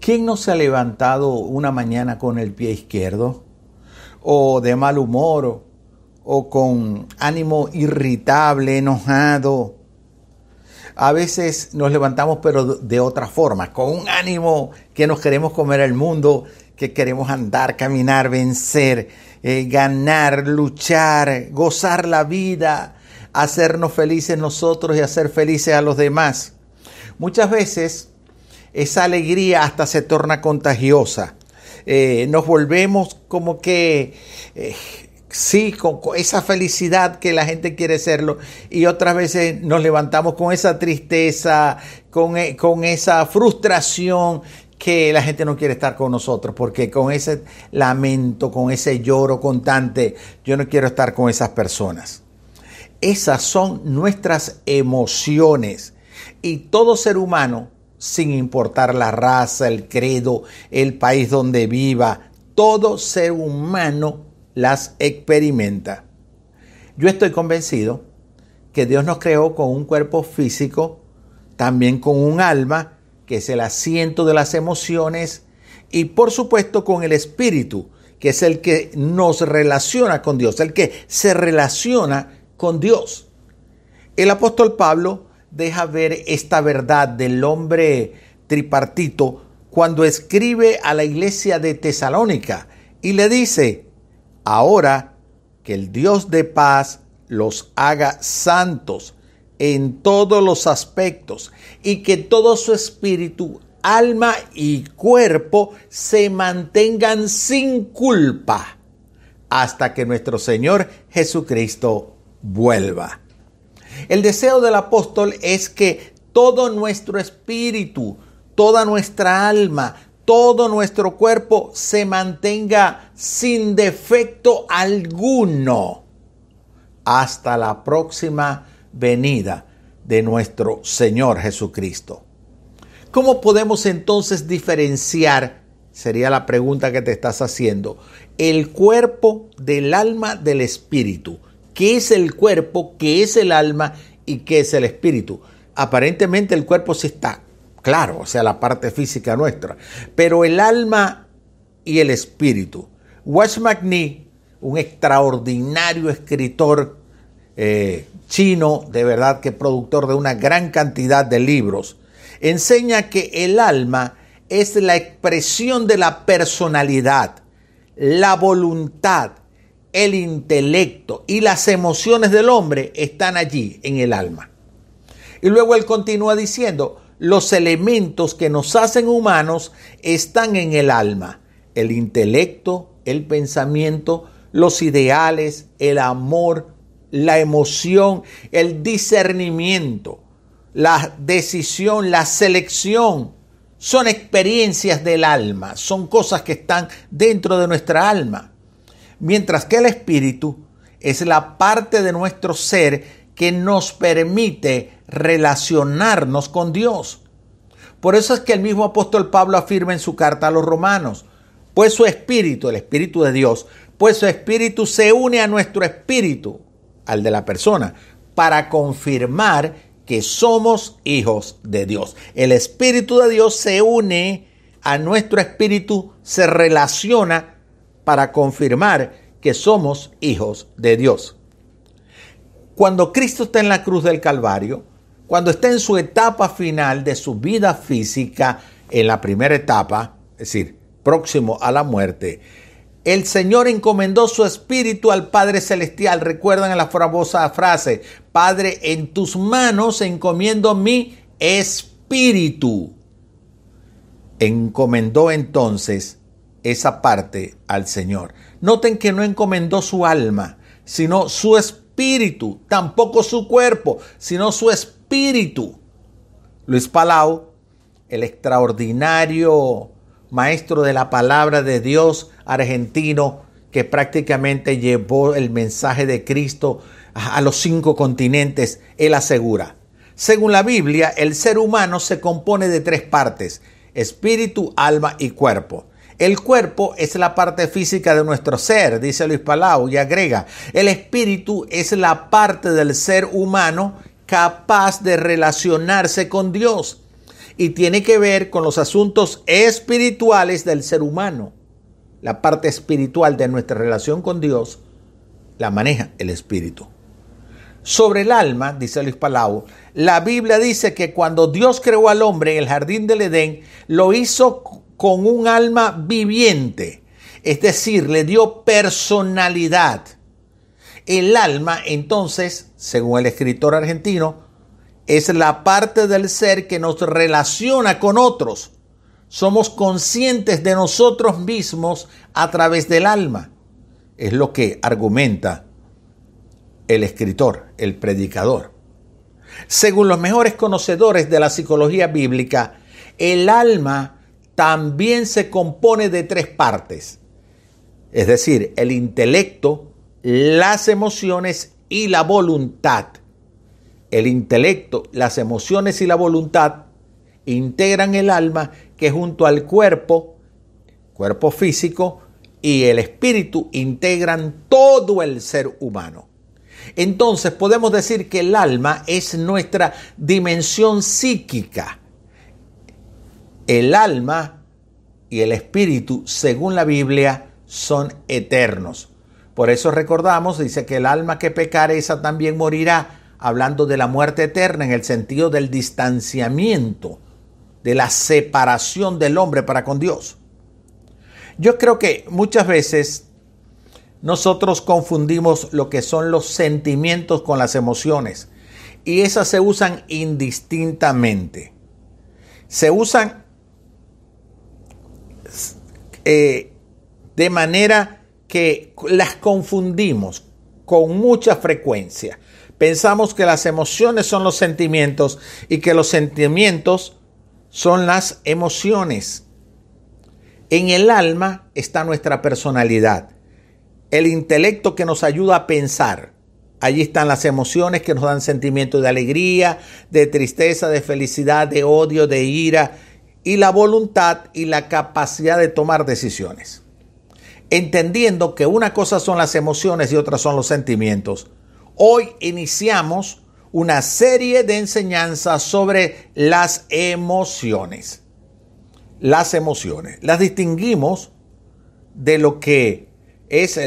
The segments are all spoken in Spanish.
¿Quién no se ha levantado una mañana con el pie izquierdo? ¿O de mal humor? ¿O con ánimo irritable, enojado? A veces nos levantamos pero de otra forma, con un ánimo que nos queremos comer el mundo, que queremos andar, caminar, vencer, eh, ganar, luchar, gozar la vida, hacernos felices nosotros y hacer felices a los demás. Muchas veces esa alegría hasta se torna contagiosa. Eh, nos volvemos como que, eh, sí, con, esa felicidad que la gente quiere serlo y otras veces nos levantamos con esa tristeza, con, eh, con esa frustración que la gente no quiere estar con nosotros, porque con ese lamento, con ese lloro constante, yo no quiero estar con esas personas. Esas son nuestras emociones y todo ser humano sin importar la raza, el credo, el país donde viva, todo ser humano las experimenta. Yo estoy convencido que Dios nos creó con un cuerpo físico, también con un alma, que es el asiento de las emociones, y por supuesto con el espíritu, que es el que nos relaciona con Dios, el que se relaciona con Dios. El apóstol Pablo deja ver esta verdad del hombre tripartito cuando escribe a la iglesia de Tesalónica y le dice, ahora que el Dios de paz los haga santos en todos los aspectos y que todo su espíritu, alma y cuerpo se mantengan sin culpa hasta que nuestro Señor Jesucristo vuelva. El deseo del apóstol es que todo nuestro espíritu, toda nuestra alma, todo nuestro cuerpo se mantenga sin defecto alguno hasta la próxima venida de nuestro Señor Jesucristo. ¿Cómo podemos entonces diferenciar, sería la pregunta que te estás haciendo, el cuerpo del alma del espíritu? Qué es el cuerpo, qué es el alma y qué es el espíritu. Aparentemente el cuerpo sí está claro, o sea, la parte física nuestra, pero el alma y el espíritu. Watch McNee, un extraordinario escritor eh, chino, de verdad que productor de una gran cantidad de libros, enseña que el alma es la expresión de la personalidad, la voluntad, el intelecto y las emociones del hombre están allí en el alma. Y luego él continúa diciendo, los elementos que nos hacen humanos están en el alma. El intelecto, el pensamiento, los ideales, el amor, la emoción, el discernimiento, la decisión, la selección. Son experiencias del alma, son cosas que están dentro de nuestra alma mientras que el espíritu es la parte de nuestro ser que nos permite relacionarnos con Dios. Por eso es que el mismo apóstol Pablo afirma en su carta a los romanos, pues su espíritu, el espíritu de Dios, pues su espíritu se une a nuestro espíritu, al de la persona, para confirmar que somos hijos de Dios. El espíritu de Dios se une a nuestro espíritu, se relaciona para confirmar que somos hijos de Dios. Cuando Cristo está en la cruz del Calvario, cuando está en su etapa final de su vida física, en la primera etapa, es decir, próximo a la muerte, el Señor encomendó su espíritu al Padre Celestial. Recuerdan la famosa frase, Padre, en tus manos encomiendo mi espíritu. Encomendó entonces esa parte al Señor. Noten que no encomendó su alma, sino su espíritu, tampoco su cuerpo, sino su espíritu. Luis Palau, el extraordinario maestro de la palabra de Dios argentino, que prácticamente llevó el mensaje de Cristo a los cinco continentes, él asegura, según la Biblia, el ser humano se compone de tres partes, espíritu, alma y cuerpo. El cuerpo es la parte física de nuestro ser, dice Luis Palau, y agrega, el espíritu es la parte del ser humano capaz de relacionarse con Dios. y tiene que ver con los asuntos espirituales del ser humano. La parte espiritual de nuestra relación con Dios la maneja el espíritu. Sobre el alma, dice Luis Palau, la Biblia dice que cuando Dios creó al hombre en el jardín del Edén, lo hizo con un alma viviente, es decir, le dio personalidad. El alma, entonces, según el escritor argentino, es la parte del ser que nos relaciona con otros. Somos conscientes de nosotros mismos a través del alma. Es lo que argumenta el escritor, el predicador. Según los mejores conocedores de la psicología bíblica, el alma también se compone de tres partes, es decir, el intelecto, las emociones y la voluntad. El intelecto, las emociones y la voluntad integran el alma que junto al cuerpo, cuerpo físico y el espíritu integran todo el ser humano. Entonces podemos decir que el alma es nuestra dimensión psíquica. El alma y el espíritu, según la Biblia, son eternos. Por eso recordamos, dice que el alma que pecare, esa también morirá, hablando de la muerte eterna en el sentido del distanciamiento, de la separación del hombre para con Dios. Yo creo que muchas veces nosotros confundimos lo que son los sentimientos con las emociones y esas se usan indistintamente. Se usan eh, de manera que las confundimos con mucha frecuencia. Pensamos que las emociones son los sentimientos y que los sentimientos son las emociones. En el alma está nuestra personalidad el intelecto que nos ayuda a pensar. Allí están las emociones que nos dan sentimientos de alegría, de tristeza, de felicidad, de odio, de ira, y la voluntad y la capacidad de tomar decisiones. Entendiendo que una cosa son las emociones y otra son los sentimientos, hoy iniciamos una serie de enseñanzas sobre las emociones. Las emociones. Las distinguimos de lo que es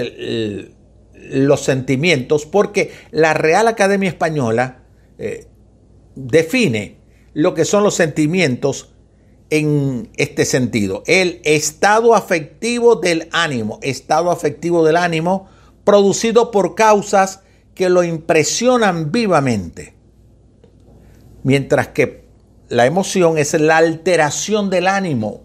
los sentimientos, porque la Real Academia Española eh, define lo que son los sentimientos en este sentido. El estado afectivo del ánimo, estado afectivo del ánimo producido por causas que lo impresionan vivamente. Mientras que la emoción es la alteración del ánimo,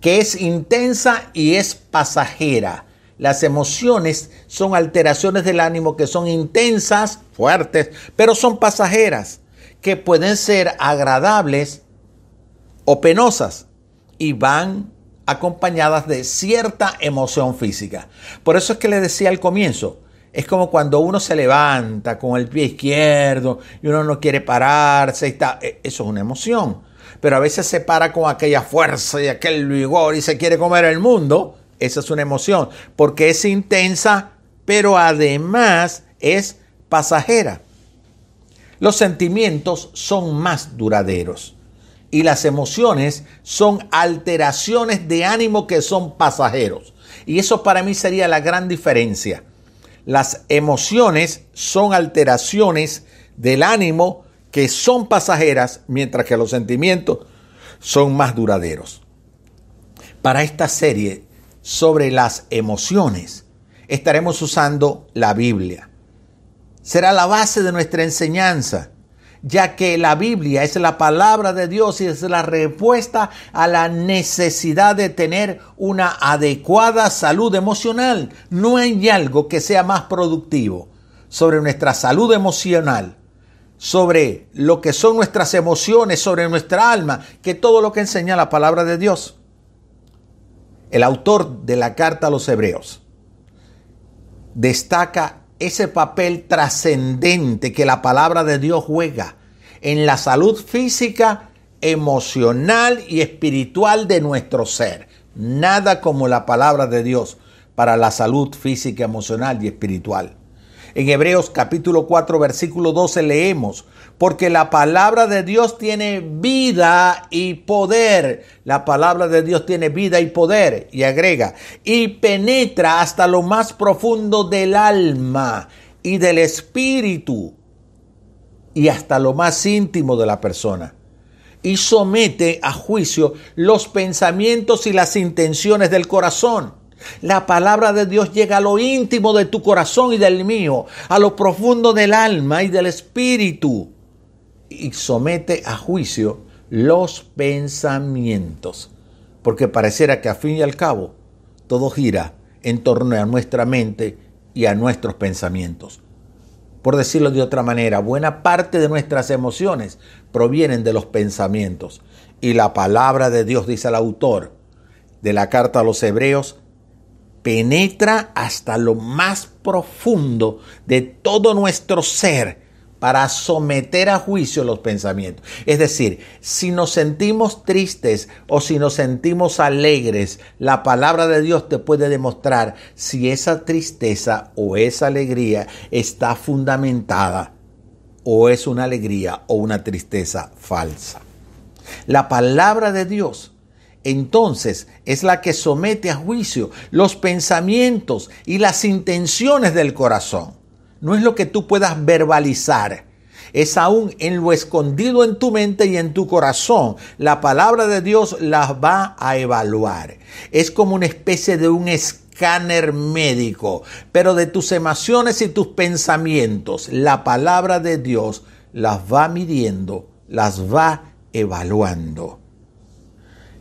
que es intensa y es pasajera. Las emociones son alteraciones del ánimo que son intensas, fuertes, pero son pasajeras, que pueden ser agradables o penosas y van acompañadas de cierta emoción física. Por eso es que le decía al comienzo, es como cuando uno se levanta con el pie izquierdo y uno no quiere pararse, está, e, eso es una emoción. Pero a veces se para con aquella fuerza y aquel vigor y se quiere comer el mundo esa es una emoción, porque es intensa, pero además es pasajera. Los sentimientos son más duraderos y las emociones son alteraciones de ánimo que son pasajeros. Y eso para mí sería la gran diferencia. Las emociones son alteraciones del ánimo que son pasajeras, mientras que los sentimientos son más duraderos. Para esta serie sobre las emociones, estaremos usando la Biblia. Será la base de nuestra enseñanza, ya que la Biblia es la palabra de Dios y es la respuesta a la necesidad de tener una adecuada salud emocional. No hay algo que sea más productivo sobre nuestra salud emocional, sobre lo que son nuestras emociones, sobre nuestra alma, que todo lo que enseña la palabra de Dios el autor de la carta a los hebreos, destaca ese papel trascendente que la palabra de Dios juega en la salud física, emocional y espiritual de nuestro ser. Nada como la palabra de Dios para la salud física, emocional y espiritual. En Hebreos capítulo 4 versículo 12 leemos, porque la palabra de Dios tiene vida y poder. La palabra de Dios tiene vida y poder. Y agrega, y penetra hasta lo más profundo del alma y del espíritu y hasta lo más íntimo de la persona. Y somete a juicio los pensamientos y las intenciones del corazón. La palabra de Dios llega a lo íntimo de tu corazón y del mío, a lo profundo del alma y del espíritu y somete a juicio los pensamientos. Porque pareciera que a fin y al cabo todo gira en torno a nuestra mente y a nuestros pensamientos. Por decirlo de otra manera, buena parte de nuestras emociones provienen de los pensamientos. Y la palabra de Dios, dice el autor de la carta a los hebreos, penetra hasta lo más profundo de todo nuestro ser para someter a juicio los pensamientos. Es decir, si nos sentimos tristes o si nos sentimos alegres, la palabra de Dios te puede demostrar si esa tristeza o esa alegría está fundamentada o es una alegría o una tristeza falsa. La palabra de Dios entonces es la que somete a juicio los pensamientos y las intenciones del corazón no es lo que tú puedas verbalizar. Es aún en lo escondido en tu mente y en tu corazón. La palabra de Dios las va a evaluar. Es como una especie de un escáner médico, pero de tus emociones y tus pensamientos. La palabra de Dios las va midiendo, las va evaluando.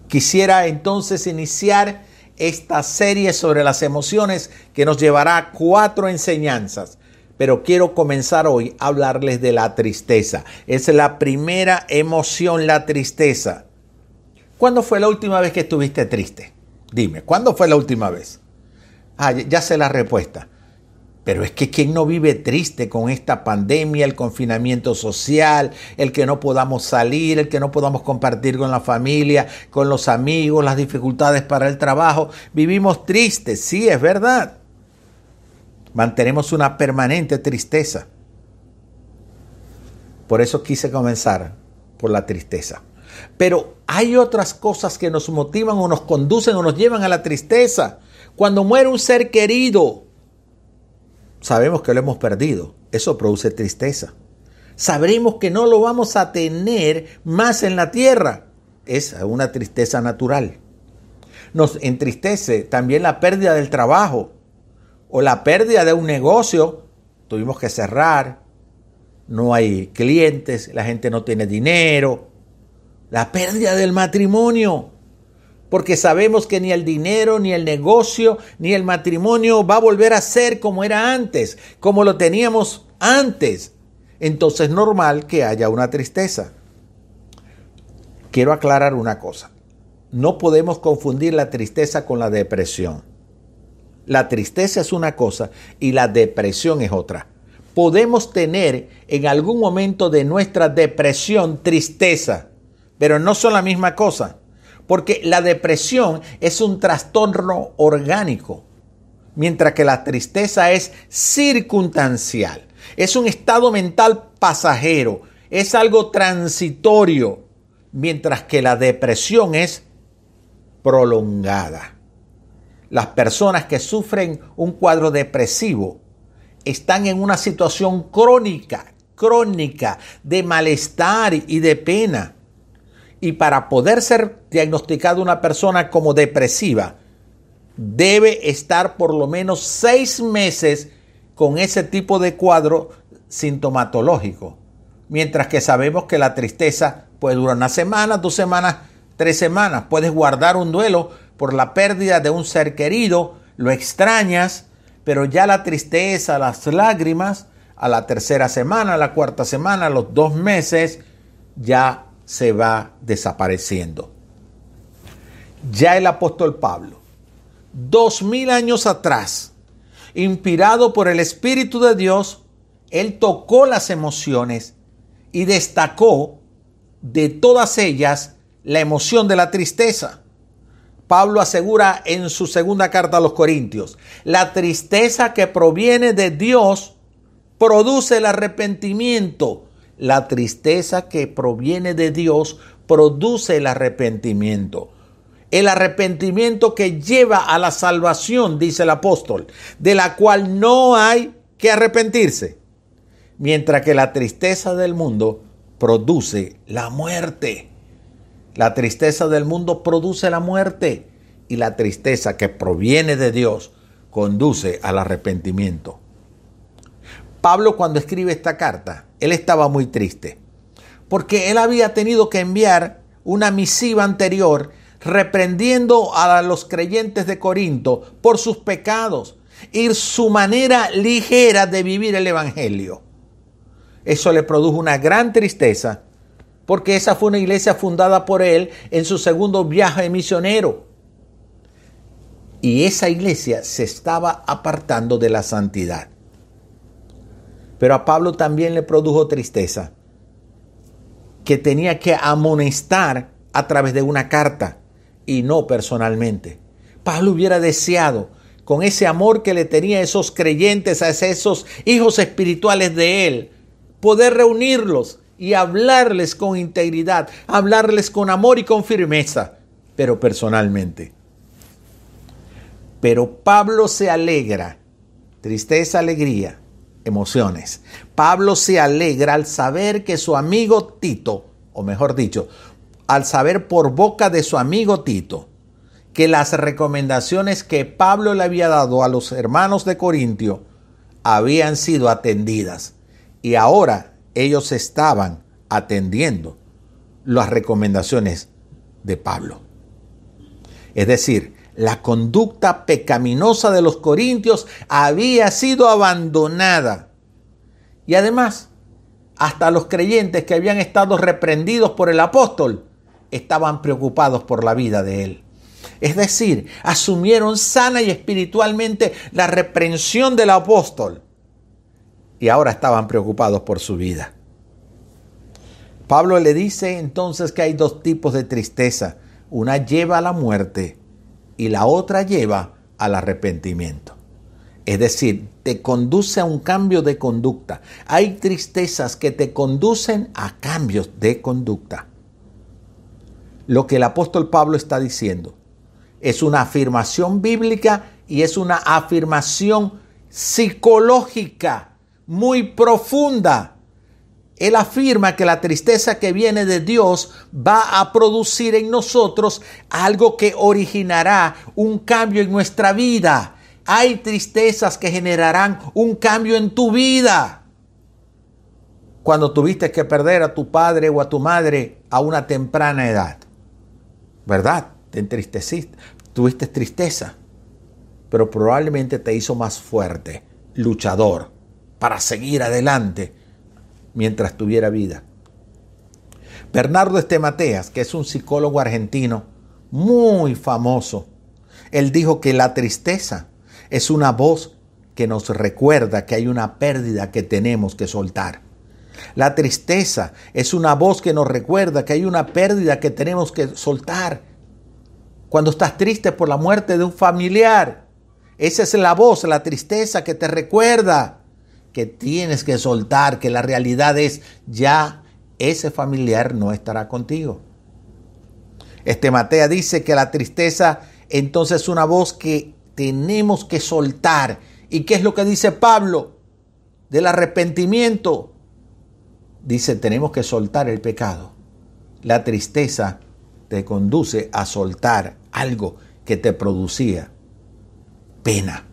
Quisiera entonces iniciar esta serie sobre las emociones que nos llevará a cuatro enseñanzas pero quiero comenzar hoy a hablarles de la tristeza. Es la primera emoción, la tristeza. ¿Cuándo fue la última vez que estuviste triste? Dime, ¿cuándo fue la última vez? Ah, ya sé la respuesta. Pero es que ¿quién no vive triste con esta pandemia, el confinamiento social, el que no podamos salir, el que no podamos compartir con la familia, con los amigos, las dificultades para el trabajo? Vivimos tristes, sí, es verdad mantenemos una permanente tristeza. Por eso quise comenzar por la tristeza. Pero hay otras cosas que nos motivan o nos conducen o nos llevan a la tristeza. Cuando muere un ser querido, sabemos que lo hemos perdido. Eso produce tristeza. Sabremos que no lo vamos a tener más en la tierra. Es una tristeza natural. Nos entristece también la pérdida del trabajo o la pérdida de un negocio, tuvimos que cerrar, no hay clientes, la gente no tiene dinero, la pérdida del matrimonio, porque sabemos que ni el dinero, ni el negocio, ni el matrimonio va a volver a ser como era antes, como lo teníamos antes. Entonces es normal que haya una tristeza. Quiero aclarar una cosa. No podemos confundir la tristeza con la depresión. La tristeza es una cosa y la depresión es otra. Podemos tener en algún momento de nuestra depresión tristeza, pero no son la misma cosa, porque la depresión es un trastorno orgánico, mientras que la tristeza es circunstancial, es un estado mental pasajero, es algo transitorio, mientras que la depresión es prolongada. Las personas que sufren un cuadro depresivo están en una situación crónica, crónica de malestar y de pena. Y para poder ser diagnosticada una persona como depresiva, debe estar por lo menos seis meses con ese tipo de cuadro sintomatológico. Mientras que sabemos que la tristeza puede durar una semana, dos semanas, tres semanas. Puedes guardar un duelo, por la pérdida de un ser querido, lo extrañas, pero ya la tristeza, las lágrimas, a la tercera semana, a la cuarta semana, a los dos meses, ya se va desapareciendo. Ya el apóstol Pablo, dos mil años atrás, inspirado por el Espíritu de Dios, él tocó las emociones y destacó de todas ellas la emoción de la tristeza. Pablo asegura en su segunda carta a los Corintios, la tristeza que proviene de Dios produce el arrepentimiento. La tristeza que proviene de Dios produce el arrepentimiento. El arrepentimiento que lleva a la salvación, dice el apóstol, de la cual no hay que arrepentirse. Mientras que la tristeza del mundo produce la muerte. La tristeza del mundo produce la muerte y la tristeza que proviene de Dios conduce al arrepentimiento. Pablo cuando escribe esta carta, él estaba muy triste, porque él había tenido que enviar una misiva anterior reprendiendo a los creyentes de Corinto por sus pecados y su manera ligera de vivir el Evangelio. Eso le produjo una gran tristeza, porque esa fue una iglesia fundada por él en su segundo viaje misionero. Y esa iglesia se estaba apartando de la santidad. Pero a Pablo también le produjo tristeza, que tenía que amonestar a través de una carta y no personalmente. Pablo hubiera deseado, con ese amor que le tenía a esos creyentes, a esos hijos espirituales de él, poder reunirlos y hablarles con integridad, hablarles con amor y con firmeza, pero personalmente. Pero Pablo se alegra, tristeza, alegría, emociones. Pablo se alegra al saber que su amigo Tito, o mejor dicho, al saber por boca de su amigo Tito, que las recomendaciones que Pablo le había dado a los hermanos de Corintio habían sido atendidas y ahora ellos estaban atendiendo las recomendaciones de Pablo. Es decir, la conducta pecaminosa de los corintios había sido abandonada. Y además, hasta los creyentes que habían estado reprendidos por el apóstol estaban preocupados por la vida de él. Es decir, asumieron sana y espiritualmente la reprensión del apóstol y ahora estaban preocupados por su vida. Pablo le dice entonces que hay dos tipos de tristeza. Una lleva a la muerte y la otra lleva al arrepentimiento. Es decir, te conduce a un cambio de conducta. Hay tristezas que te conducen a cambios de conducta. Lo que el apóstol Pablo está diciendo es una afirmación bíblica y es una afirmación psicológica muy profunda. Él afirma que la tristeza que viene de Dios va a producir en nosotros algo que originará un cambio en nuestra vida. Hay tristezas que generarán un cambio en tu vida. Cuando tuviste que perder a tu padre o a tu madre a una temprana edad, ¿verdad? Te entristeciste, tuviste tristeza, pero probablemente te hizo más fuerte, luchador para seguir adelante mientras tuviera vida. Bernardo Estemateas, que es un psicólogo argentino muy famoso, él dijo que la tristeza es una voz que nos recuerda que hay una pérdida que tenemos que soltar. La tristeza es una voz que nos recuerda que hay una pérdida que tenemos que soltar. Cuando estás triste por la muerte de un familiar, esa es la voz, la tristeza que te recuerda que tienes que soltar, que la realidad es ya ese familiar no estará contigo. Este Matea dice que la tristeza entonces es una voz que tenemos que soltar. ¿Y qué es lo que dice Pablo? Del arrepentimiento. Dice, tenemos que soltar el pecado. La tristeza te conduce a soltar algo que te producía pena,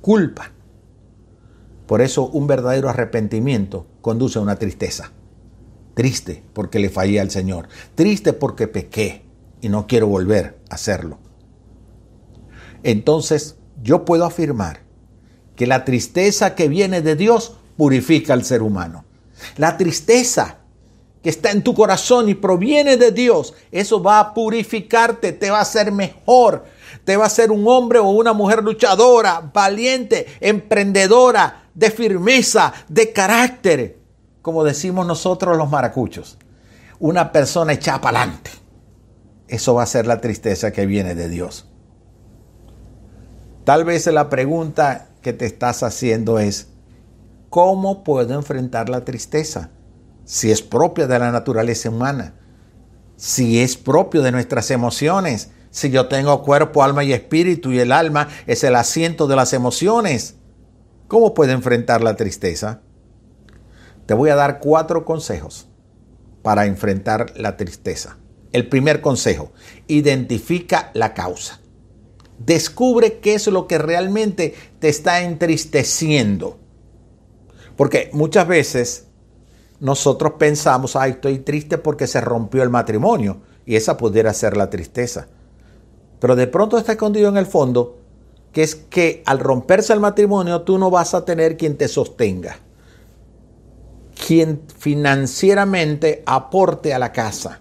culpa. Por eso un verdadero arrepentimiento conduce a una tristeza. Triste porque le fallé al Señor. Triste porque pequé y no quiero volver a hacerlo. Entonces yo puedo afirmar que la tristeza que viene de Dios purifica al ser humano. La tristeza que está en tu corazón y proviene de Dios, eso va a purificarte, te va a hacer mejor, te va a hacer un hombre o una mujer luchadora, valiente, emprendedora, de firmeza, de carácter, como decimos nosotros los maracuchos. Una persona echada para adelante. Eso va a ser la tristeza que viene de Dios. Tal vez la pregunta que te estás haciendo es, ¿Cómo puedo enfrentar la tristeza? Si es propia de la naturaleza humana, si es propio de nuestras emociones, si yo tengo cuerpo, alma y espíritu y el alma es el asiento de las emociones, ¿cómo puedo enfrentar la tristeza? Te voy a dar cuatro consejos para enfrentar la tristeza. El primer consejo, identifica la causa. Descubre qué es lo que realmente te está entristeciendo. Porque muchas veces nosotros pensamos, ay, estoy triste porque se rompió el matrimonio. Y esa pudiera ser la tristeza. Pero de pronto está escondido en el fondo que es que al romperse el matrimonio tú no vas a tener quien te sostenga. Quien financieramente aporte a la casa.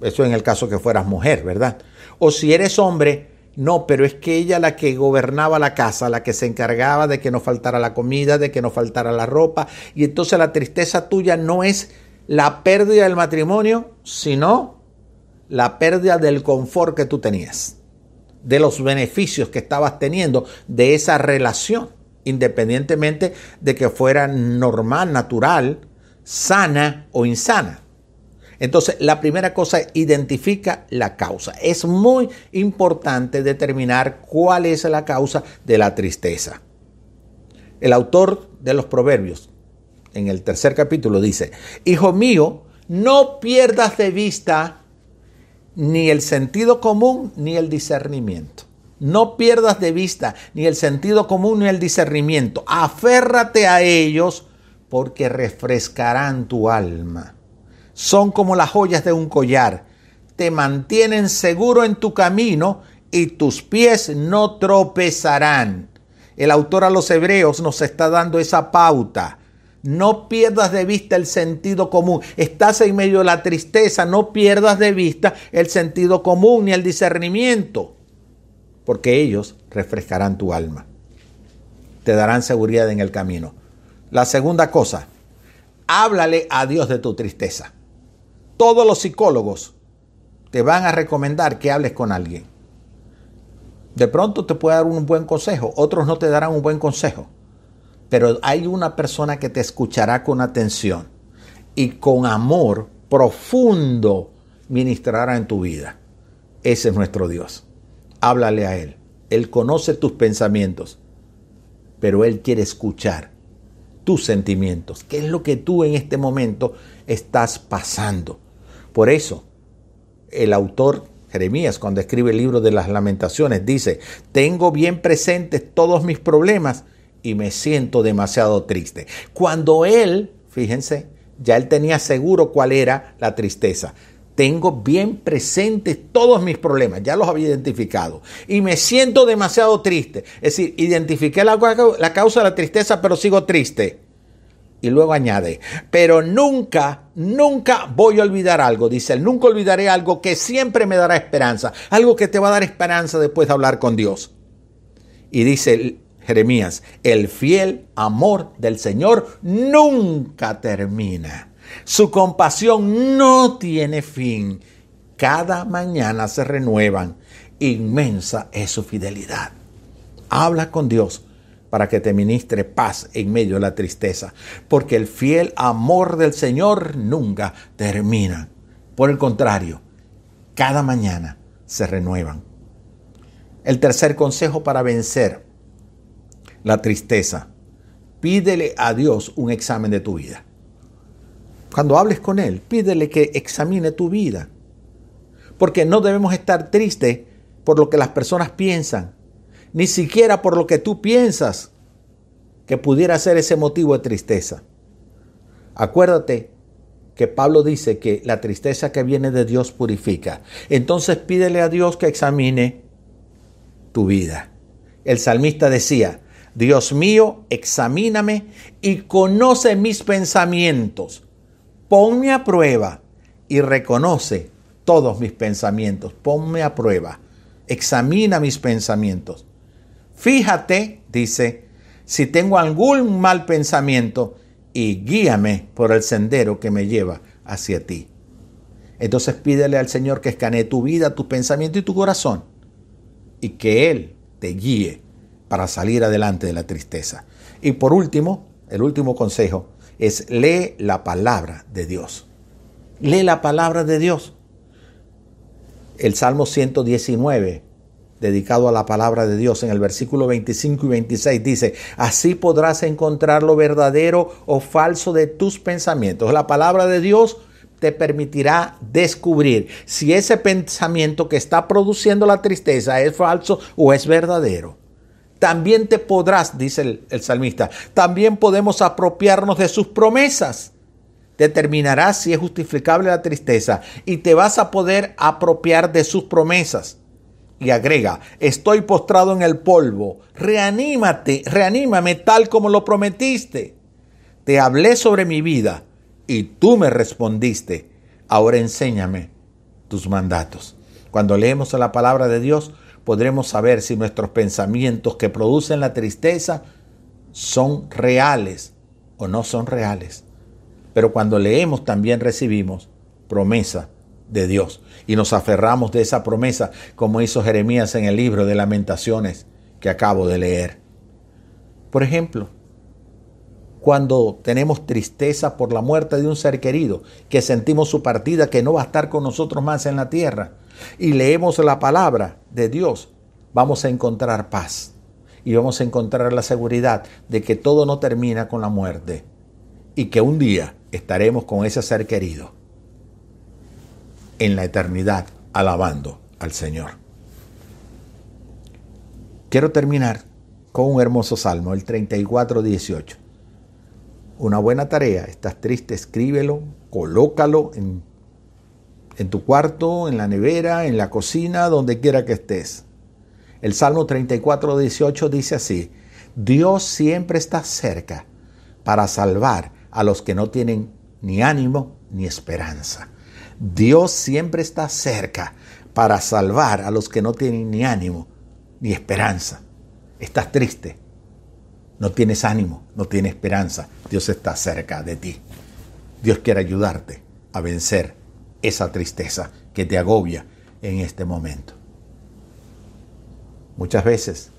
Eso en el caso que fueras mujer, ¿verdad? O si eres hombre, no, pero es que ella la que gobernaba la casa, la que se encargaba de que no faltara la comida, de que no faltara la ropa. Y entonces la tristeza tuya no es la pérdida del matrimonio, sino la pérdida del confort que tú tenías, de los beneficios que estabas teniendo de esa relación, independientemente de que fuera normal, natural, sana o insana. Entonces, la primera cosa, identifica la causa. Es muy importante determinar cuál es la causa de la tristeza. El autor de los Proverbios, en el tercer capítulo, dice, Hijo mío, no pierdas de vista ni el sentido común ni el discernimiento. No pierdas de vista ni el sentido común ni el discernimiento. Aférrate a ellos porque refrescarán tu alma son como las joyas de un collar. Te mantienen seguro en tu camino y tus pies no tropezarán. El autor a los hebreos nos está dando esa pauta. No pierdas de vista el sentido común. Estás en medio de la tristeza, no pierdas de vista el sentido común ni el discernimiento, porque ellos refrescarán tu alma. Te darán seguridad en el camino. La segunda cosa, háblale a Dios de tu tristeza todos los psicólogos te van a recomendar que hables con alguien. De pronto te puede dar un buen consejo, otros no te darán un buen consejo, pero hay una persona que te escuchará con atención y con amor profundo ministrará en tu vida. Ese es nuestro Dios. Háblale a Él. Él conoce tus pensamientos, pero Él quiere escuchar tus sentimientos. ¿Qué es lo que tú en este momento estás pasando? Por eso, el autor Jeremías, cuando escribe el libro de las lamentaciones, dice, tengo bien presentes todos mis problemas y me siento demasiado triste. Cuando él, fíjense, ya él tenía seguro cuál era la tristeza. Tengo bien presentes todos mis problemas, ya los había identificado. Y me siento demasiado triste. Es decir, identifiqué la, la causa de la tristeza, pero sigo triste. Y luego añade, pero nunca, nunca voy a olvidar algo, dice él, nunca olvidaré algo que siempre me dará esperanza, algo que te va a dar esperanza después de hablar con Dios. Y dice Jeremías, el fiel amor del Señor nunca termina. Su compasión no tiene fin. Cada mañana se renuevan. Inmensa es su fidelidad. Habla con Dios para que te ministre paz en medio de la tristeza, porque el fiel amor del Señor nunca termina. Por el contrario, cada mañana se renuevan. El tercer consejo para vencer la tristeza, pídele a Dios un examen de tu vida. Cuando hables con Él, pídele que examine tu vida. Porque no debemos estar tristes por lo que las personas piensan, ni siquiera por lo que tú piensas que pudiera ser ese motivo de tristeza. Acuérdate que Pablo dice que la tristeza que viene de Dios purifica. Entonces pídele a Dios que examine tu vida. El salmista decía, Dios mío, examíname y conoce mis pensamientos. Ponme a prueba y reconoce todos mis pensamientos. Ponme a prueba. Examina mis pensamientos. Fíjate, dice, si tengo algún mal pensamiento y guíame por el sendero que me lleva hacia ti. Entonces pídele al Señor que escanee tu vida, tu pensamiento y tu corazón y que Él te guíe para salir adelante de la tristeza. Y por último, el último consejo, es lee la palabra de Dios. Lee la palabra de Dios. El Salmo 119, dedicado a la palabra de Dios, en el versículo 25 y 26 dice, así podrás encontrar lo verdadero o falso de tus pensamientos. La palabra de Dios te permitirá descubrir si ese pensamiento que está produciendo la tristeza es falso o es verdadero. También te podrás, dice el, salmista, también podemos apropiarnos de sus promesas. Determinarás si es justificable la tristeza y te vas a poder apropiar de sus promesas. Y agrega, estoy postrado en el polvo, reanímate, reanímame tal como lo prometiste. Te hablé sobre mi vida y tú me respondiste, ahora enséñame tus mandatos. Cuando leemos la palabra de Dios, podremos saber si nuestros pensamientos que producen la tristeza son reales o no son reales. Pero cuando leemos también recibimos promesa de Dios y nos aferramos de esa promesa como hizo Jeremías en el libro de lamentaciones que acabo de leer. Por ejemplo, cuando tenemos tristeza por la muerte de un ser querido, que sentimos su partida, que no va a estar con nosotros más en la tierra, y leemos la palabra de Dios, vamos a encontrar paz y vamos a encontrar la seguridad de que todo no termina con la muerte y que un día estaremos con ese ser querido en la eternidad alabando al Señor. Quiero terminar con un hermoso salmo, el 34, 18 una buena tarea. Estás triste, escríbelo, colócalo en, en tu cuarto, en la nevera, en la cocina, donde quiera que estés. El Salmo 34, 18 dice así, Dios siempre está cerca para salvar a los que no tienen ni ánimo ni esperanza. Dios siempre está cerca para salvar a los que no tienen ni ánimo ni esperanza. Estás triste, no tienes ánimo, no tienes esperanza, Dios está cerca de ti. Dios quiere ayudarte a vencer esa tristeza que te agobia en este momento. Muchas veces,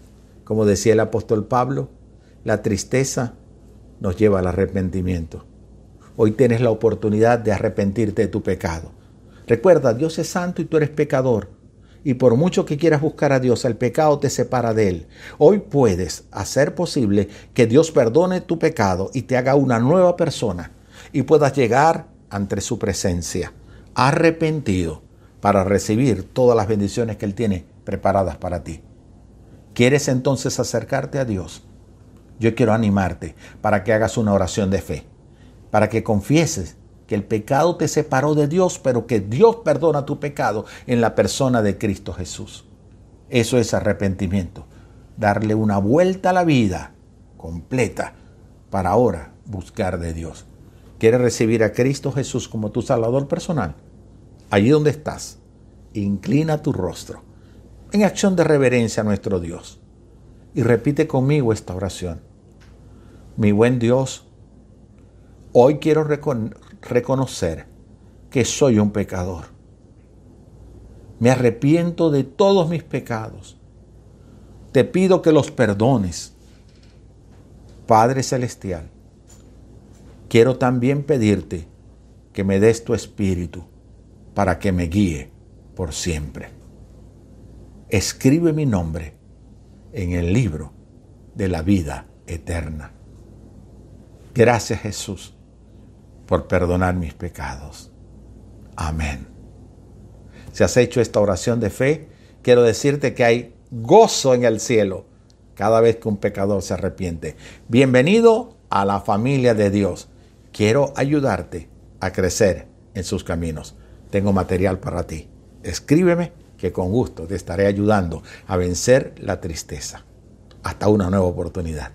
como decía el apóstol Pablo, la tristeza nos lleva al arrepentimiento. Hoy tienes la oportunidad de arrepentirte de tu pecado. Recuerda, Dios es santo y tú eres pecador y por mucho que quieras buscar a Dios, el pecado te separa de Él. Hoy puedes hacer posible que Dios perdone tu pecado y te haga una nueva persona y puedas llegar ante su presencia arrepentido para recibir todas las bendiciones que Él tiene preparadas para ti. ¿Quieres entonces acercarte a Dios? Yo quiero animarte para que hagas una oración de fe, para que confieses que el pecado te separó de Dios, pero que Dios perdona tu pecado en la persona de Cristo Jesús. Eso es arrepentimiento. Darle una vuelta a la vida completa para ahora buscar de Dios. ¿Quieres recibir a Cristo Jesús como tu Salvador personal? Allí donde estás, inclina tu rostro en acción de reverencia a nuestro Dios y repite conmigo esta oración. Mi buen Dios, hoy quiero reconocer que soy un pecador. Me arrepiento de todos mis pecados. Te pido que los perdones. Padre Celestial, quiero también pedirte que me des tu espíritu para que me guíe por siempre. Escribe mi nombre en el libro de la vida eterna. Gracias Jesús por perdonar mis pecados. Amén. Si has hecho esta oración de fe, quiero decirte que hay gozo en el cielo cada vez que un pecador se arrepiente. Bienvenido a la familia de Dios. Quiero ayudarte a crecer en sus caminos. Tengo material para ti. Escríbeme que con gusto te estaré ayudando a vencer la tristeza. Hasta una nueva oportunidad.